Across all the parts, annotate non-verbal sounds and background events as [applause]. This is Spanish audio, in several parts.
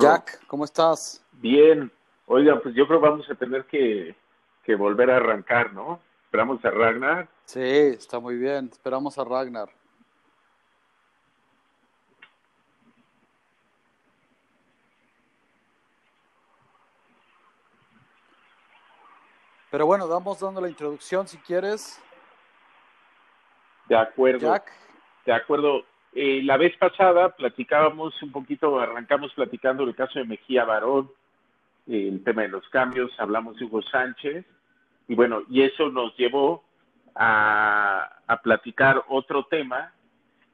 Jack, ¿cómo estás? Bien. Oiga, pues yo creo que vamos a tener que, que volver a arrancar, ¿no? Esperamos a Ragnar. Sí, está muy bien. Esperamos a Ragnar. Pero bueno, vamos dando la introducción si quieres. De acuerdo. Jack. De acuerdo. Eh, la vez pasada platicábamos un poquito, arrancamos platicando el caso de Mejía Barón, eh, el tema de los cambios, hablamos de Hugo Sánchez, y bueno, y eso nos llevó a, platicar otro tema,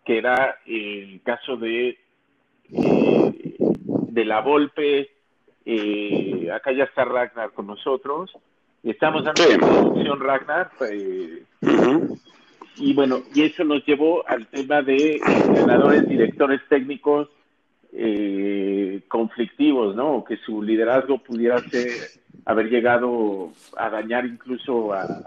que era el caso de, eh, de la Volpe, acá ya está Ragnar con nosotros, estamos dando la introducción, Ragnar, y bueno, y eso nos llevó al tema de entrenadores, directores técnicos eh, conflictivos, ¿no? Que su liderazgo pudiera ser, haber llegado a dañar incluso a,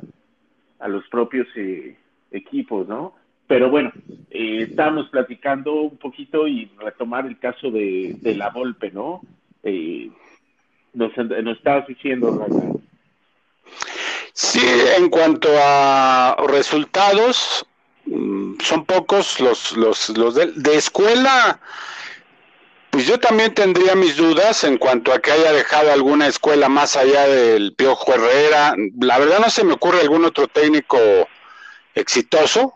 a los propios eh, equipos, ¿no? Pero bueno, eh, estábamos platicando un poquito y retomar el caso de, de la Volpe, ¿no? Eh, nos, nos estabas diciendo. Sí, en cuanto a resultados, mm, son pocos los, los, los de, escuela. Pues yo también tendría mis dudas en cuanto a que haya dejado alguna escuela más allá del Piojo Herrera. La verdad no se me ocurre algún otro técnico exitoso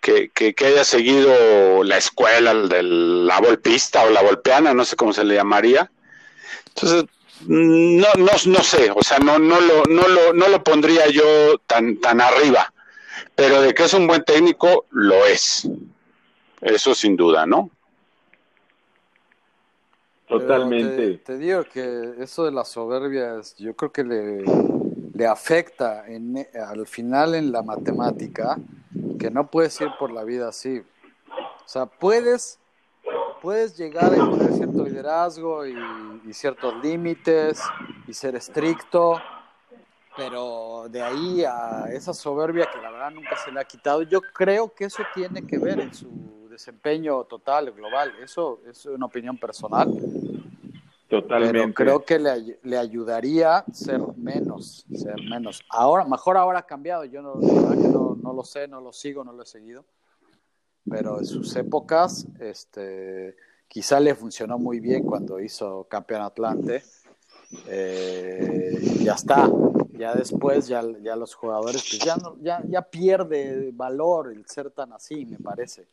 que, que, haya seguido la escuela de la volpista o la volpeana, no sé cómo se le llamaría. Entonces, no, no, no sé, o sea, no, no, lo, no, lo, no lo pondría yo tan, tan arriba, pero de que es un buen técnico, lo es. Eso sin duda, ¿no? Totalmente. Te, digo que eso de las soberbias, yo creo que le, le afecta en, al final en la matemática, que no puedes ir por la vida así. O sea, puedes puedes llegar a imponer cierto liderazgo y, ciertos límites y ser estricto, pero de ahí a esa soberbia que la verdad nunca se le ha quitado, yo creo que eso tiene que ver en su desempeño total, global. Eso es una opinión personal. Totalmente. Pero creo que le, le, ayudaría ser menos, ser menos. Ahora, mejor ahora ha cambiado. Yo no, no, no lo sé, no lo sigo, no lo he seguido pero en sus épocas, este, quizá le funcionó muy bien cuando hizo campeón Atlante. Eh, ya está, ya después ya, ya los jugadores pues ya, no, ya, pierde valor el ser tan así, me parece.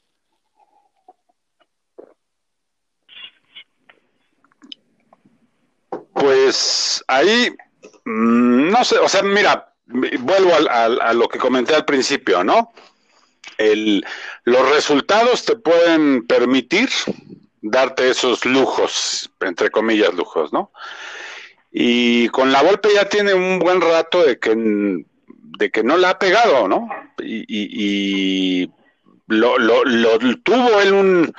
Pues ahí, mm, no sé, o sea, mira, vuelvo a, a lo que comenté al principio, ¿no? El, los resultados te pueden permitir darte esos lujos, entre comillas lujos, ¿no? Y con la golpe ya tiene un buen rato de que, de que no la ha pegado, ¿no? Y, y, lo, lo, lo, tuvo él un,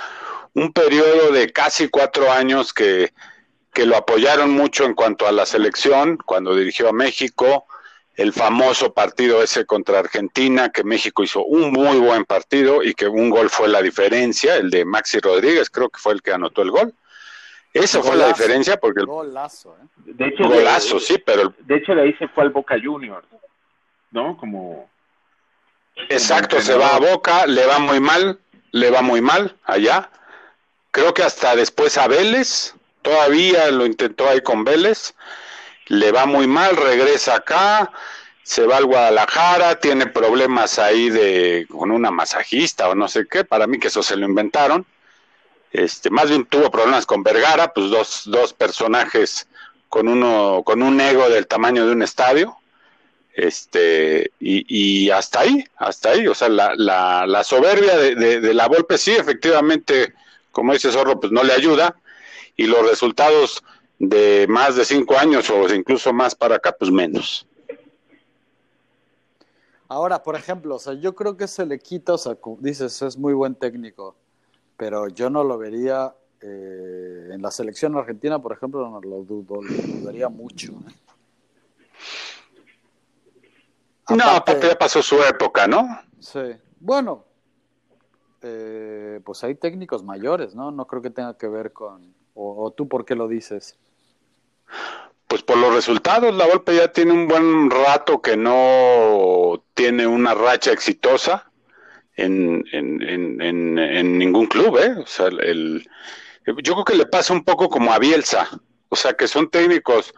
un periodo de casi cuatro años que, que lo apoyaron mucho en cuanto a la selección, cuando dirigió a México, el famoso partido ese contra Argentina, que México hizo un muy buen partido y que un gol fue la diferencia, el de Maxi Rodríguez, creo que fue el que anotó el gol. Esa fue la diferencia porque el golazo, ¿eh? de hecho, golazo, sí, pero de hecho de ahí se fue al Boca Juniors, ¿no? Como Exacto, se va a Boca, le va muy mal, le va muy mal allá. Creo que hasta después a Vélez, todavía lo intentó ahí con Vélez le va muy mal, regresa acá, se va al Guadalajara, tiene problemas ahí de con una masajista o no sé qué, para mí que eso se lo inventaron. Este, más bien tuvo problemas con Vergara, pues dos, dos personajes con uno, con un ego del tamaño de un estadio. Este, y, y hasta ahí, hasta ahí, o sea, la, la, soberbia de, de, de la Volpe sí, efectivamente, como dice Zorro, pues no le ayuda, y los resultados de más de cinco años o incluso más para acá, pues menos. Ahora, por ejemplo, o sea, yo creo que se le quita, o sea, dices, es muy buen técnico, pero yo no lo vería eh, en la selección argentina, por ejemplo, no lo, dudo, lo dudaría mucho. ¿eh? no, aparte ya pasó su época, ¿no? Sí. Bueno, eh, pues hay técnicos mayores, ¿no? No creo que tenga que ver con, ¿O, tú por qué lo dices? Pues por los resultados, la Volpe ya tiene un buen rato que no tiene una racha exitosa en, en, en, en ningún club, ¿eh? O sea, el, yo creo que le pasa un poco como a Bielsa, o sea, que son técnicos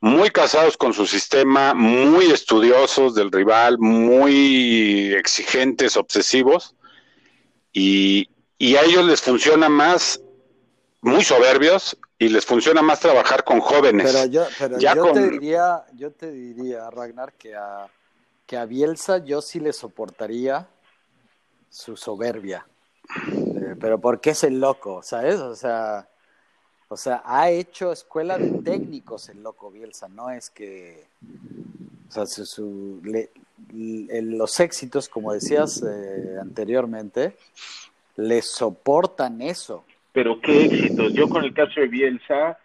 muy casados con su sistema, muy estudiosos del rival, muy exigentes, obsesivos, y, y a ellos les funciona más, muy soberbios, y les funciona más trabajar con jóvenes. Pero yo, pero yo te diría, yo te diría, Ragnar, que a, que a Bielsa yo sí le soportaría su soberbia. Eh, pero porque es el loco, ¿sabes? O sea, o sea, ha hecho escuela de técnicos el loco Bielsa, no es que, o sea, su, los éxitos, como decías eh, anteriormente, le soportan eso. Pero qué éxitos. Yo con el caso de Bielsa,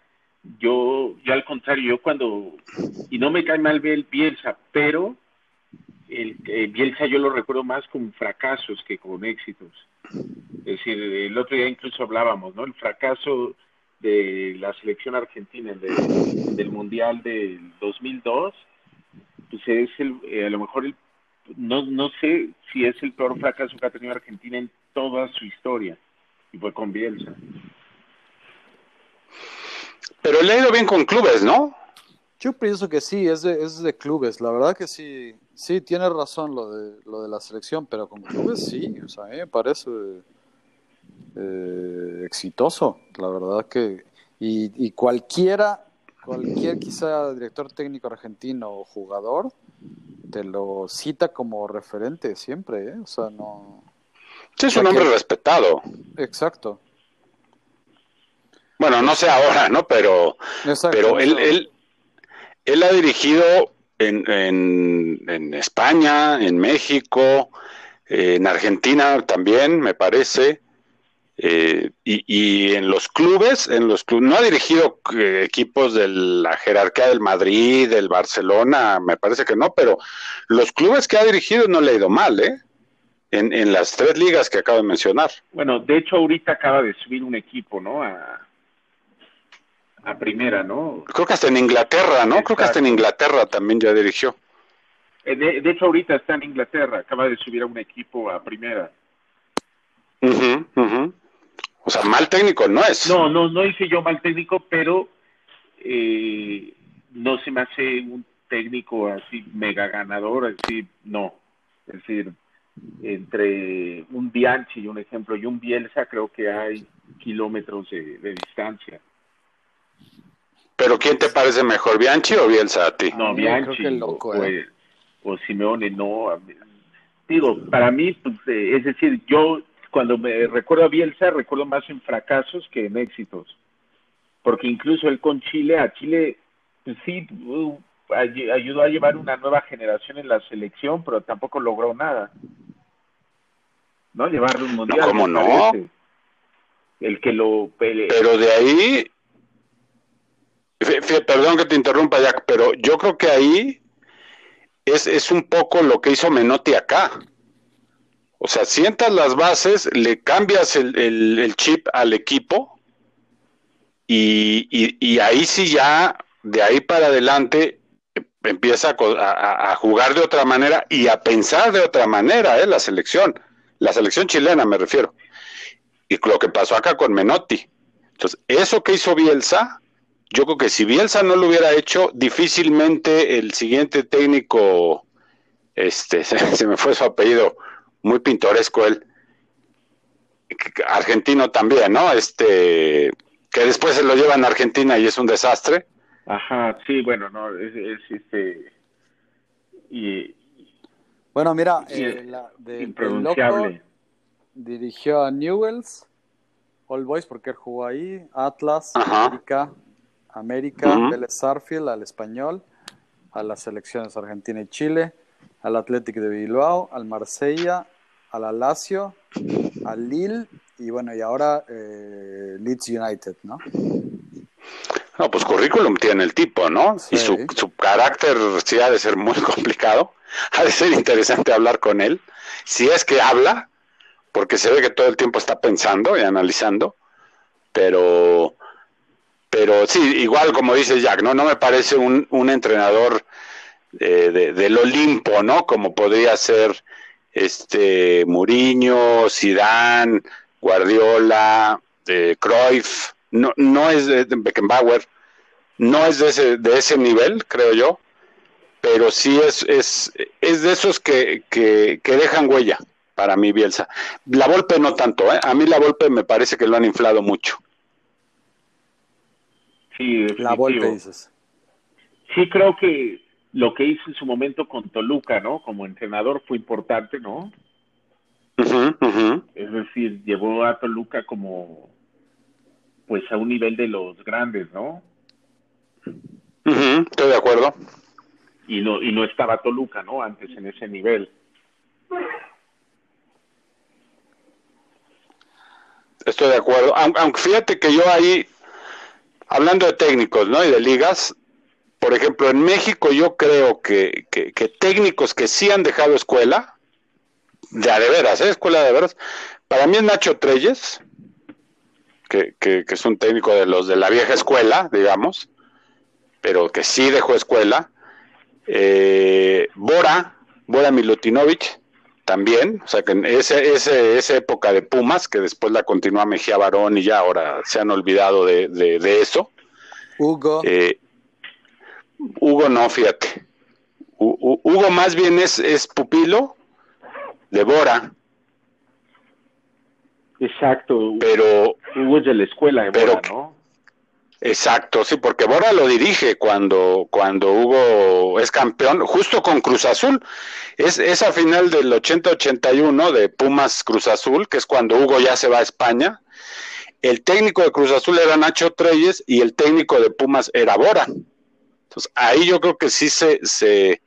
yo, yo al contrario, yo cuando, y no me cae mal Bielsa, pero el, eh, Bielsa yo lo recuerdo más con fracasos que con éxitos. Es decir, el otro día incluso hablábamos, ¿no? El fracaso de la selección argentina del Mundial del 2002, pues es el, eh, a lo mejor el, no, no sé si es el peor fracaso que ha tenido Argentina en toda su historia, y fue con Bielsa. Pero le ha ido bien con clubes, ¿no? Yo pienso que sí, es de, es de clubes, la verdad que sí, sí, tiene razón lo de, lo de la selección, pero con clubes sí, o sea, a mí me parece eh, exitoso, la verdad que, y, cualquiera, cualquier quizá director técnico argentino o jugador, te lo cita como referente siempre, ¿eh? o sea, no... Sí, es un hombre respetado. Exacto. Bueno, no sé ahora, ¿no? Pero, pero él, él, él ha dirigido en, en, en España, en México, en Argentina también, me parece. Eh, y, en los clubes, en los clubes, no ha dirigido eh, equipos de la jerarquía del Madrid, del Barcelona, me parece que no, pero los clubes que ha dirigido no le ha ido mal, ¿eh? En, en las tres ligas que acabo de mencionar. Bueno, de hecho ahorita acaba de subir un equipo, ¿no? A, a primera, ¿no? Creo que hasta en Inglaterra, ¿no? Creo que hasta en Inglaterra también ya dirigió. Eh, de, de, hecho ahorita está en Inglaterra, acaba de subir a un equipo a primera. Uh o sea, mal técnico no es. No, no, no hice yo mal técnico, pero eh, no se me hace un técnico así mega ganador, así, no. Es decir, entre un Bianchi, un ejemplo, y un Bielsa, creo que hay kilómetros de, distancia. ¿Pero quién te parece mejor, Bianchi o Bielsa a ti? No, Bianchi loco, o, ¿eh? o, Simeone, no. Digo, para mí, pues, eh, es decir, yo cuando me recuerdo a Bielsa, recuerdo más en fracasos que en éxitos. Porque incluso él con Chile, a Chile, pues sí, uh, ayudó a llevar una nueva generación en la selección, pero tampoco logró nada. ¿No? Llevarle un mundial. ¿Cómo no? El que lo. Pero de ahí. Perdón que te interrumpa, Jack, pero yo creo que ahí es, es un poco lo que hizo Menotti acá. O sea, sientas las bases, le cambias el, chip al equipo y, ahí sí ya, de ahí para adelante, empieza a, jugar de otra manera y a pensar de otra manera, ¿eh? La selección, la selección chilena me refiero. Y lo que pasó acá con Menotti. Entonces, eso que hizo Bielsa, yo creo que si Bielsa no lo hubiera hecho, difícilmente el siguiente técnico, este, [laughs] se me fue su apellido, muy pintoresco él. Argentino también, ¿no? Este, que después se lo llevan a Argentina y es un desastre. Ajá, sí, bueno, no, es, este. Y. Bueno, mira, eh, la, de, dirigió a Newells, All Boys, porque él jugó ahí, Atlas, América, América, uh al español, a las selecciones Argentina y Chile, al Athletic de Bilbao, al Marsella, al Alacio, al Lille y bueno, y ahora eh, Leeds United, ¿no? No, pues currículum tiene el tipo, ¿no? Y su, su carácter sí ha de ser muy [laughs] complicado. Ha de ser interesante hablar con él. Si es que habla, porque se ve que todo el tiempo está pensando y analizando, pero pero sí, igual como dice Jack, ¿no? No me parece un, un entrenador de, del Olimpo, ¿no? Como podría ser este Mourinho, Zidane, Guardiola, eh, Cruyff, no, no es de, Beckenbauer, no es de ese, de ese nivel, creo yo, pero sí es, es, es de esos que, que, que dejan huella para mí Bielsa. La Volpe no tanto, ¿eh? a mí la Volpe me parece que lo han inflado mucho. Sí, La Volpe dices. Sí, creo que lo que hizo en su momento con Toluca, ¿no? Como entrenador fue importante, ¿no? Es decir, llevó a Toluca como, pues, a un nivel de los grandes, ¿no? estoy de acuerdo. Y no, y no estaba Toluca, ¿no? Antes en ese nivel. Estoy de acuerdo. Aunque fíjate que yo ahí, hablando de técnicos, ¿no? Y de ligas, por ejemplo, en México yo creo que, que, técnicos que sí han dejado escuela, de a de veras, ¿eh? Escuela de veras, para mí es Nacho Treyes, que, que, es un técnico de los de la vieja escuela, digamos, pero que sí dejó escuela. Eh, Bora, Bora Milutinovic, también, o sea que en ese, ese, esa época de Pumas, que después la continúa Mejía Barón y ya ahora se han olvidado de, de, eso. Hugo. Eh, Hugo no, fíjate. Hugo más bien es, es pupilo de Bora. Exacto. Pero Hugo es de la escuela de Bora, ¿no? Exacto, sí, porque Bora lo dirige cuando, cuando Hugo es campeón, justo con Cruz Azul. Es esa final del 80-81 de Pumas Cruz Azul, que es cuando Hugo ya se va a España. El técnico de Cruz Azul era Nacho Treyes y el técnico de Pumas era Bora. Entonces, ahí yo creo que sí se, se,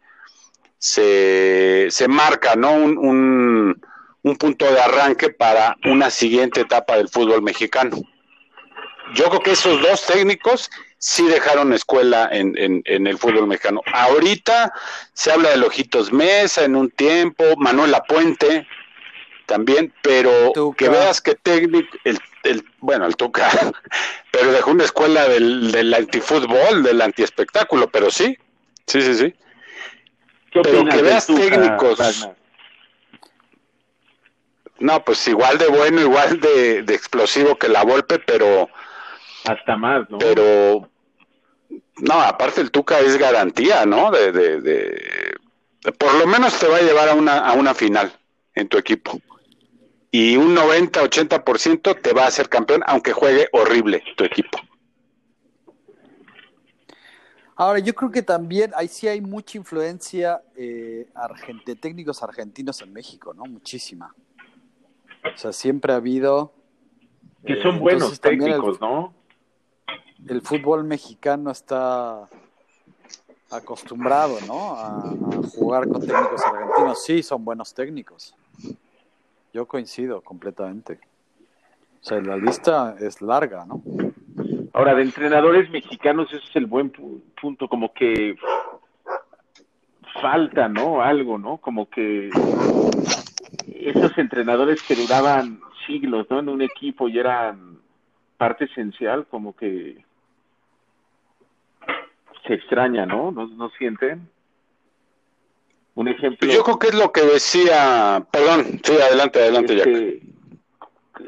se, marca, ¿no? Un, un, un punto de arranque para una siguiente etapa del fútbol mexicano yo creo que esos dos técnicos sí dejaron escuela en, en, el fútbol mexicano. Ahorita se habla de Lojitos Mesa en un tiempo, Manuel Puente también, pero que veas que técnico, el, el, bueno, el Tuca, [laughs] pero dejó una escuela del, del antifútbol, del antiespectáculo, pero sí, sí, sí, sí. pero que veas técnicos. No, pues igual de bueno, igual de, de explosivo que la Volpe, pero hasta más, ¿no? Pero, no, aparte el Tuca es garantía, ¿no? De, de, de, por lo menos te va a llevar a una, a una final en tu equipo. Y un 90-80% te va a hacer campeón, aunque juegue horrible tu equipo. Ahora, yo creo que también ahí sí hay mucha influencia eh, de técnicos argentinos en México, ¿no? Muchísima. O sea, siempre ha habido... Que son eh, buenos técnicos, ¿no? el fútbol mexicano está acostumbrado, ¿no? A, jugar con técnicos argentinos. Sí, son buenos técnicos. Yo coincido completamente. O sea, la lista es larga, ¿no? Ahora, de entrenadores mexicanos, ese es el buen punto, como que falta, ¿no? Algo, ¿no? Como que esos entrenadores que duraban siglos, ¿no? En un equipo y eran parte esencial, como que se extraña, ¿no? ¿No, sienten? Un ejemplo. Yo creo que es lo que decía, perdón, sí, adelante, adelante, este,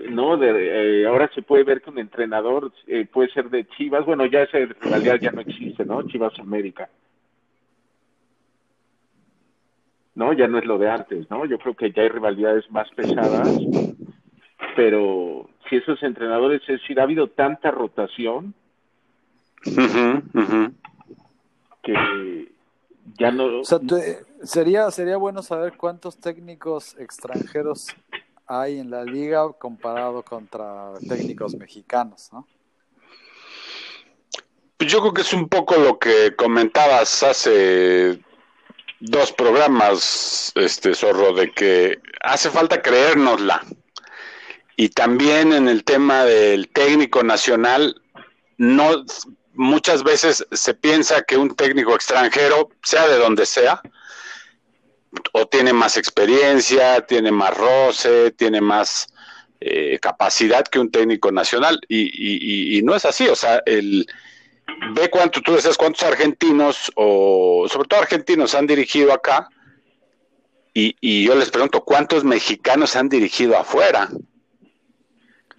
No, de, eh, ahora se puede ver que un entrenador eh, puede ser de Chivas, bueno, ya esa rivalidad ya no existe, ¿no? Chivas América. ¿No? Ya no es lo de antes, ¿no? Yo creo que ya hay rivalidades más pesadas, pero si esos entrenadores, es decir, ha habido tanta rotación que ya no... O sea, sería, sería bueno saber cuántos técnicos extranjeros hay en la liga comparado contra técnicos mexicanos, ¿no? Pues yo creo que es un poco lo que comentabas hace dos programas, este zorro, de que hace falta creérnosla. Y también en el tema del técnico nacional, no muchas veces se piensa que un técnico extranjero, sea de donde sea, o tiene más experiencia, tiene más roce, tiene más eh, capacidad que un técnico nacional. Y, y, no es así, o sea, el ve cuánto, tú decías cuántos argentinos, o sobre todo argentinos, han dirigido acá, y, y yo les pregunto, ¿cuántos mexicanos han dirigido afuera?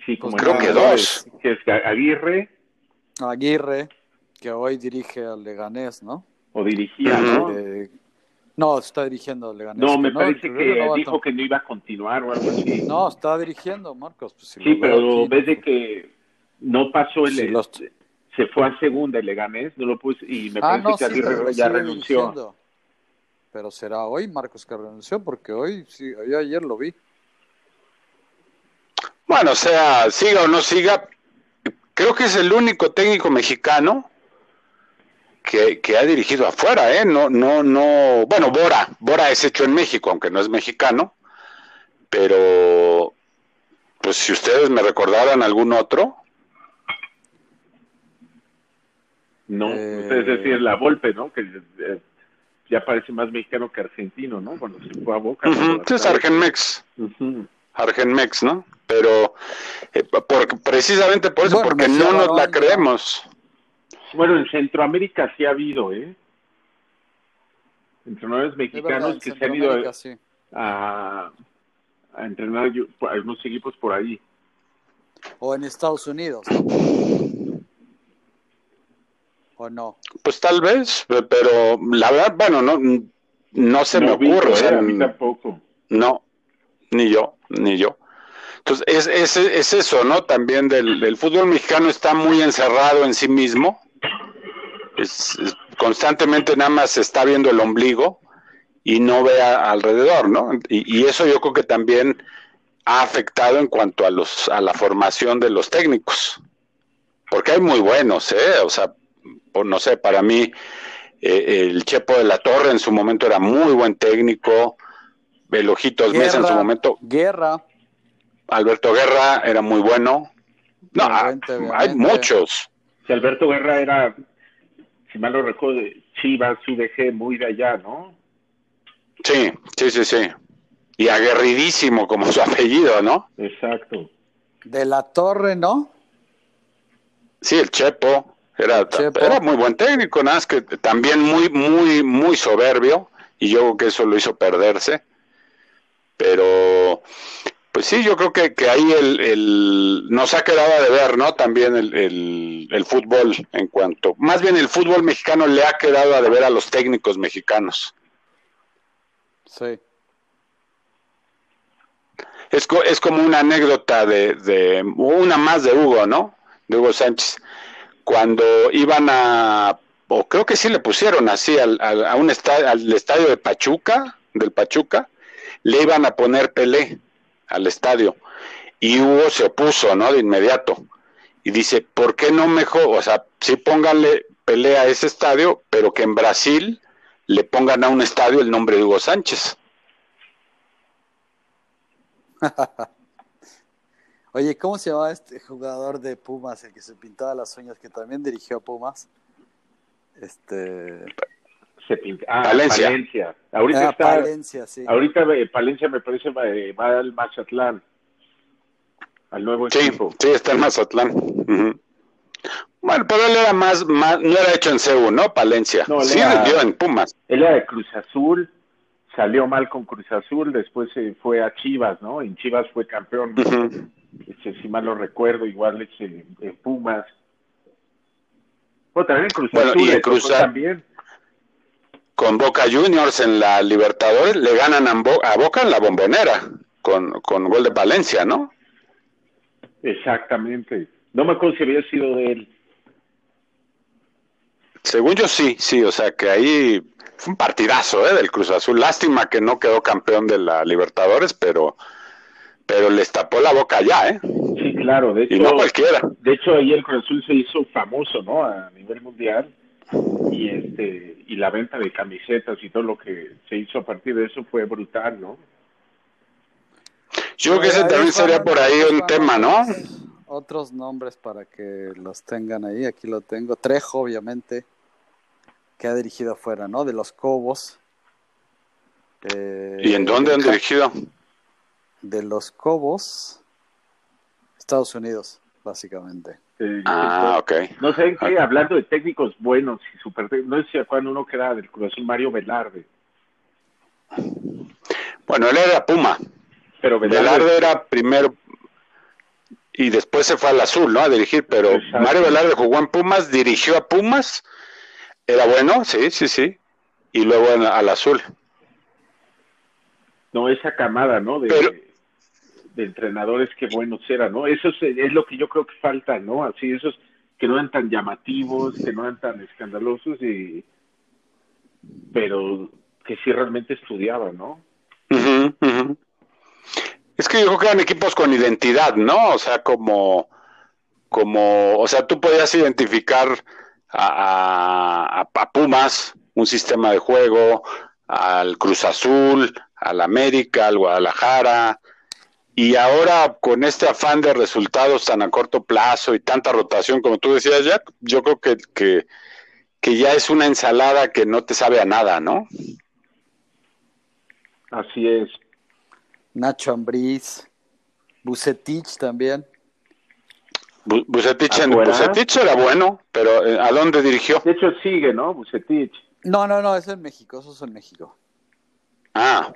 Sí, como creo que dos. Que es Aguirre. Aguirre, que hoy dirige al Leganés, ¿no? O dirigía, ¿no? no, está dirigiendo al Leganés. No, me parece que dijo que no iba a continuar o algo así. No, está dirigiendo, Marcos. Pues, sí, pero ves de que no pasó el... Se fue a segunda el Leganés, no lo puse, y me ah, parece que Aguirre ya renunció. Pero será hoy, Marcos, que renunció, porque hoy, sí, yo ayer lo vi. Bueno, o sea, siga o no siga, creo que es el único técnico mexicano que, que, ha dirigido afuera, ¿eh? No, no, no. Bueno, Bora, Bora es hecho en México, aunque no es mexicano, pero pues si ustedes me recordaran algún otro. No, eh... ustedes decían la Volpe, ¿no? Que eh, ya parece más mexicano que argentino, ¿no? Cuando se fue a Boca. es Argenmex. Argenmex, ¿no? Pero eh, precisamente por eso, porque no nos la creemos. Bueno, en Centroamérica sí ha habido, ¿eh? Entrenadores mexicanos que se han ido a, a, entrenar a algunos equipos por ahí. O en Estados Unidos. ¿O no? Pues tal vez, pero la verdad, bueno, no, no se me ocurre. ¿eh? tampoco. No, ni yo, ni yo. Entonces, es, es, es eso, ¿no? También del, fútbol mexicano está muy encerrado en sí mismo. Es, constantemente nada más se está viendo el ombligo y no ve alrededor, ¿no? Y, y, eso yo creo que también ha afectado en cuanto a los a la formación de los técnicos, porque hay muy buenos, ¿eh? O sea, por, no sé, para mí eh, el Chepo de la Torre en su momento era muy buen técnico, el Ojitos Mesa en su momento. Guerra. Alberto Guerra era muy bueno. No, hay muchos. Si Alberto Guerra era, si mal lo recuerdo, Chivas, UDG, muy de allá, ¿no? Sí, sí, sí, sí. Y aguerridísimo como su [laughs] apellido, ¿no? Exacto. De la Torre, ¿no? Sí, el Chepo. Era, era muy buen técnico, nada más que también muy, muy, muy soberbio. Y yo creo que eso lo hizo perderse. Pero pues sí, yo creo que, que ahí el, el, nos ha quedado de ver, ¿no? También el, el, fútbol en cuanto, más bien el fútbol mexicano le ha quedado a deber a los técnicos mexicanos. Sí. Es, es como una anécdota de, de, una más de Hugo, ¿no? De Hugo Sánchez. Cuando iban a, o creo que sí le pusieron así al, a un estadio, al estadio de Pachuca, del Pachuca, le iban a poner Pelé al estadio. Y Hugo se opuso, ¿no? De inmediato. Y dice, ¿por qué no mejor? O sea, sí pónganle pelea a ese estadio, pero que en Brasil le pongan a un estadio el nombre de Hugo Sánchez. [laughs] Oye, ¿cómo se llama este jugador de Pumas, el que se pintaba las uñas, que también dirigió a Pumas? Este. Ah, Palencia. Ahorita ah, está, Palencia, sí. Ahorita eh, Palencia me parece va, eh, va al Mazatlán, al nuevo sí, equipo. Sí, está en Mazatlán. Bueno, pero él era más, más, no era hecho en CEU, ¿no? Palencia. No, sí, era, dio en Pumas. Él era de Cruz Azul, salió mal con Cruz Azul, después se fue a Chivas, ¿no? En Chivas fue campeón, si mal lo recuerdo, igual en Pumas. Bueno, también en Cruz Azul, y en Cruz Azul también con Boca Juniors en la Libertadores, le ganan a, Boca en la bombonera, con, con gol de Valencia, ¿no? Exactamente. No me acuerdo si había sido de él. Según yo sí, sí, o sea que ahí fue un partidazo ¿eh? del Cruz Azul. Lástima que no quedó campeón de la Libertadores, pero pero les tapó la boca ya, ¿eh? Sí, claro, de hecho, y no cualquiera. De hecho ahí el Cruz Azul se hizo famoso, ¿no? A nivel mundial y este y la venta de camisetas y todo lo que se hizo a partir de eso fue brutal, ¿no? Yo creo que ese también sería por ahí un tema, ¿no? Otros nombres para que los tengan ahí, aquí lo tengo. Trejo, obviamente, que ha dirigido afuera, ¿no? De los Cobos. Eh, ¿Y en dónde han dirigido? De los Cobos. Estados Unidos, básicamente. Eh, Ah, ok. No sé qué, hablando de técnicos buenos y super, no sé si acuerdan uno que era del Cruz Azul, Mario Velarde. Bueno, él era Puma. Pero Velarde, Velarde era primero y después se fue al azul, ¿no? A dirigir, pero Exacto. Mario Velarde jugó en Pumas, dirigió a Pumas, era bueno, sí, sí, sí, y luego en- al azul. no esa camada, ¿no? De, Pero- de entrenadores que buenos eran, ¿no? Eso es, lo que yo creo que falta, ¿no? Así, esos que no eran tan llamativos, que no eran tan escandalosos y pero que sí realmente estudiaban, ¿no? Ujú, ujú. Es que yo creo que eran equipos con identidad, ¿no? O sea, como, como, o sea, tú podías identificar a, a- a Pumas, un sistema de juego, al Cruz Azul, al América, al Guadalajara, y ahora con este afán de resultados tan a corto plazo y tanta rotación, como tú decías, Jack, yo creo que, que, que ya es una ensalada que no te sabe a nada, ¿no? Así es. Nacho Ambriz, Bucetich también. Bu- Bucetich, en-. Bucetich era bueno, pero eh, ¿a dónde dirigió? De hecho sigue, ¿no? Bucetich. No, no, no, es en México, eso es en México. Ah,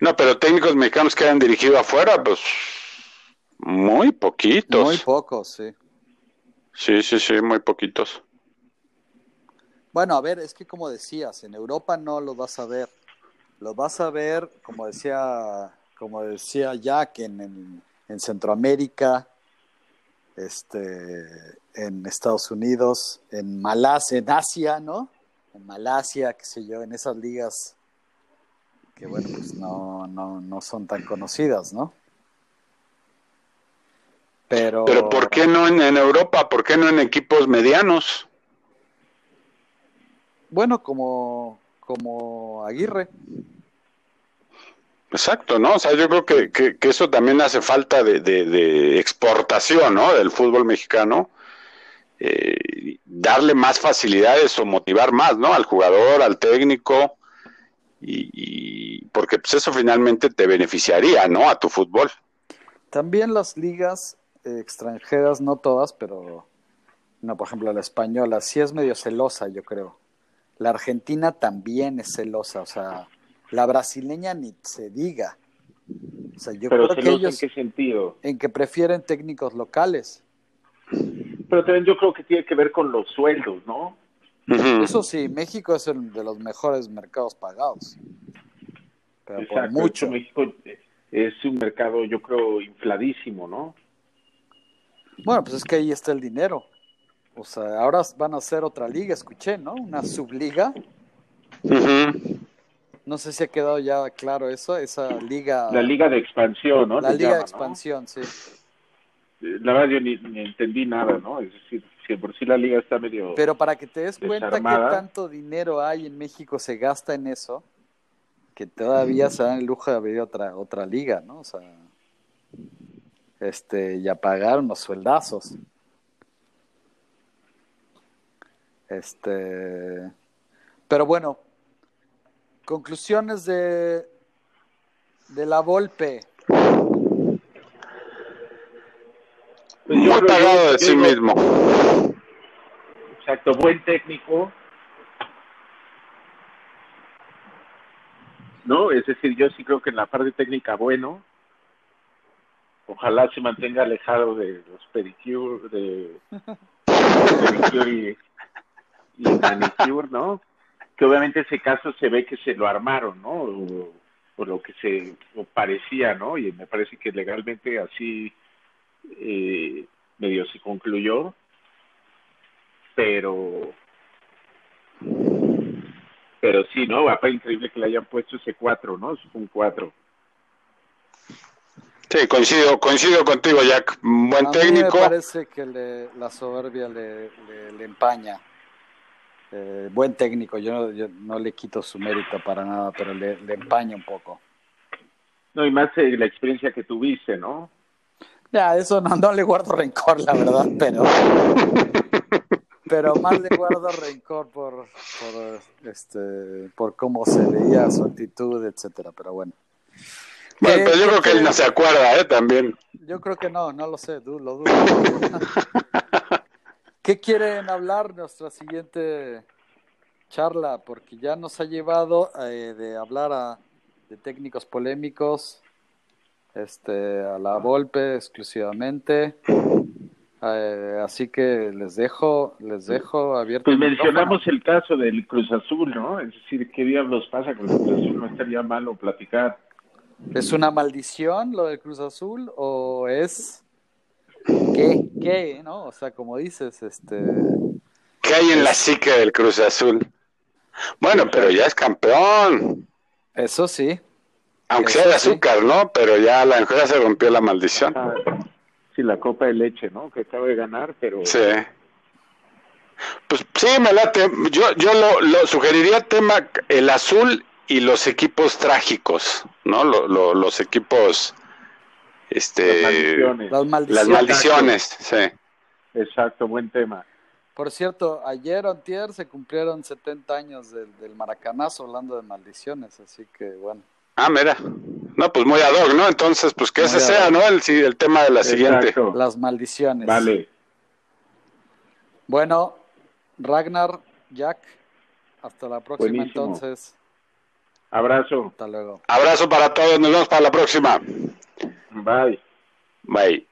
no, pero técnicos mexicanos que hayan dirigido afuera, pues muy poquitos. Muy pocos, sí. Sí, sí, sí, muy poquitos. Bueno, a ver, es que como decías, en Europa no los vas a ver. Los vas a ver, como decía, como decía Jack, en, en, en Centroamérica, este, en Estados Unidos, en Malasia, en Asia, ¿no? En Malasia, qué sé yo, en esas ligas que bueno, pues no, no, no son tan conocidas, ¿no? Pero, Pero ¿por qué no en, en Europa? ¿Por qué no en equipos medianos? bueno, como, como Aguirre. Exacto, ¿no? O sea, yo creo que, que, que eso también hace falta de, de, de exportación, ¿no? Del fútbol mexicano. Eh, darle más facilidades o motivar más, ¿no? Al jugador, al técnico. Y, y porque pues eso finalmente te beneficiaría, ¿no? A tu fútbol. También las ligas eh, extranjeras, no todas, pero no, por ejemplo, la española sí es medio celosa, yo creo. La argentina también es celosa, o sea, la brasileña ni se diga. O sea, yo Pero creo que ellos en qué sentido? en que prefieren técnicos locales. Pero también yo creo que tiene que ver con los sueldos, ¿no? Eso sí, México es el de los mejores mercados pagados. Pero por Exacto. mucho. México es un mercado, yo creo, infladísimo, ¿no? Bueno, pues es que ahí está el dinero. O sea, ahora van a hacer otra liga, escuché, ¿no? Una subliga. Ujú. No sé si ha quedado ya claro eso, esa liga. La liga de expansión, ¿no? la liga de ¿no? expansión, sí. Eh, La verdad yo ni, ni entendí nada, ¿no? Es decir, si por sí la liga está medio... Pero para que te des cuenta que tanto dinero hay en México, se gasta en eso, que todavía se dan el lujo de abrir otra, otra liga, ¿no? O sea, este, y a pagar unos sueldazos. Este, pero bueno, conclusiones de, de la Volpe. Pues yo Muy pagado de sí mismo. Exacto, buen técnico. ¿No? Es decir, yo sí creo que en la parte técnica, bueno. Ojalá se mantenga alejado de los pedicure, de pedicure y, y manicure, ¿no? Que obviamente ese caso se ve que se lo armaron, ¿no? O, o lo que se o parecía, ¿no? Y me parece que legalmente así eh, medio se concluyó pero pero sí, ¿no? Va increíble que le hayan puesto ese 4, ¿no? Es un 4. Sí, coincido, coincido contigo, Jack. Buen a técnico. mí me parece que le- la soberbia le, le- le empaña. Eh, buen técnico, yo no, yo no le quito su mérito para nada, pero le, le empaña un poco. No, y más eh, la experiencia que tuviste, ¿no? Ya, eso no, no le guardo rencor, la verdad, pero [laughs] pero más le guardo rencor por, por este por cómo se veía su actitud, etcétera, pero bueno. Bueno, pero yo creo que él no se acuerda, ¿eh? También. Yo creo que no, no lo sé, lo dudo. [laughs] ¿Qué quieren hablar nuestra siguiente charla? Porque ya nos ha llevado eh, de hablar a, de técnicos polémicos este, a la Volpe exclusivamente. Eh, así que les dejo, les dejo abierto. Pues mencionamos el caso del Cruz Azul, ¿no? Es decir, ¿qué diablos pasa con el Cruz Azul? No estaría malo platicar. ¿Es una maldición lo del Cruz Azul o es qué, qué, no? O sea, como dices, este... ¿Qué hay en la psique del Cruz Azul? Bueno, pero ya es campeón. Eso sí. Aunque sea de azúcar, ¿no? Pero ya la ya se rompió la maldición. Ah, sí, la copa de leche, ¿no? Que acaba de ganar, pero... Sí. Pues sí, me late. Yo, yo lo, lo sugeriría tema el azul y los equipos trágicos, ¿no? Lo, lo, los equipos, este, las maldiciones, las maldiciones, sí. Exacto, buen tema. Por cierto, ayer o antier se cumplieron 70 años del, del maracanazo hablando de maldiciones, así que bueno. Ah, mira. No, pues muy ad hoc, ¿no? Entonces, pues que ese sea, ¿no? El, el tema de la Exacto. siguiente. Las maldiciones. Vale. Bueno, Ragnar, Jack, hasta la próxima Buenísimo. entonces. Abrazo. Hasta luego. Abrazo para todos, nos vemos para la próxima. Bye. Bye.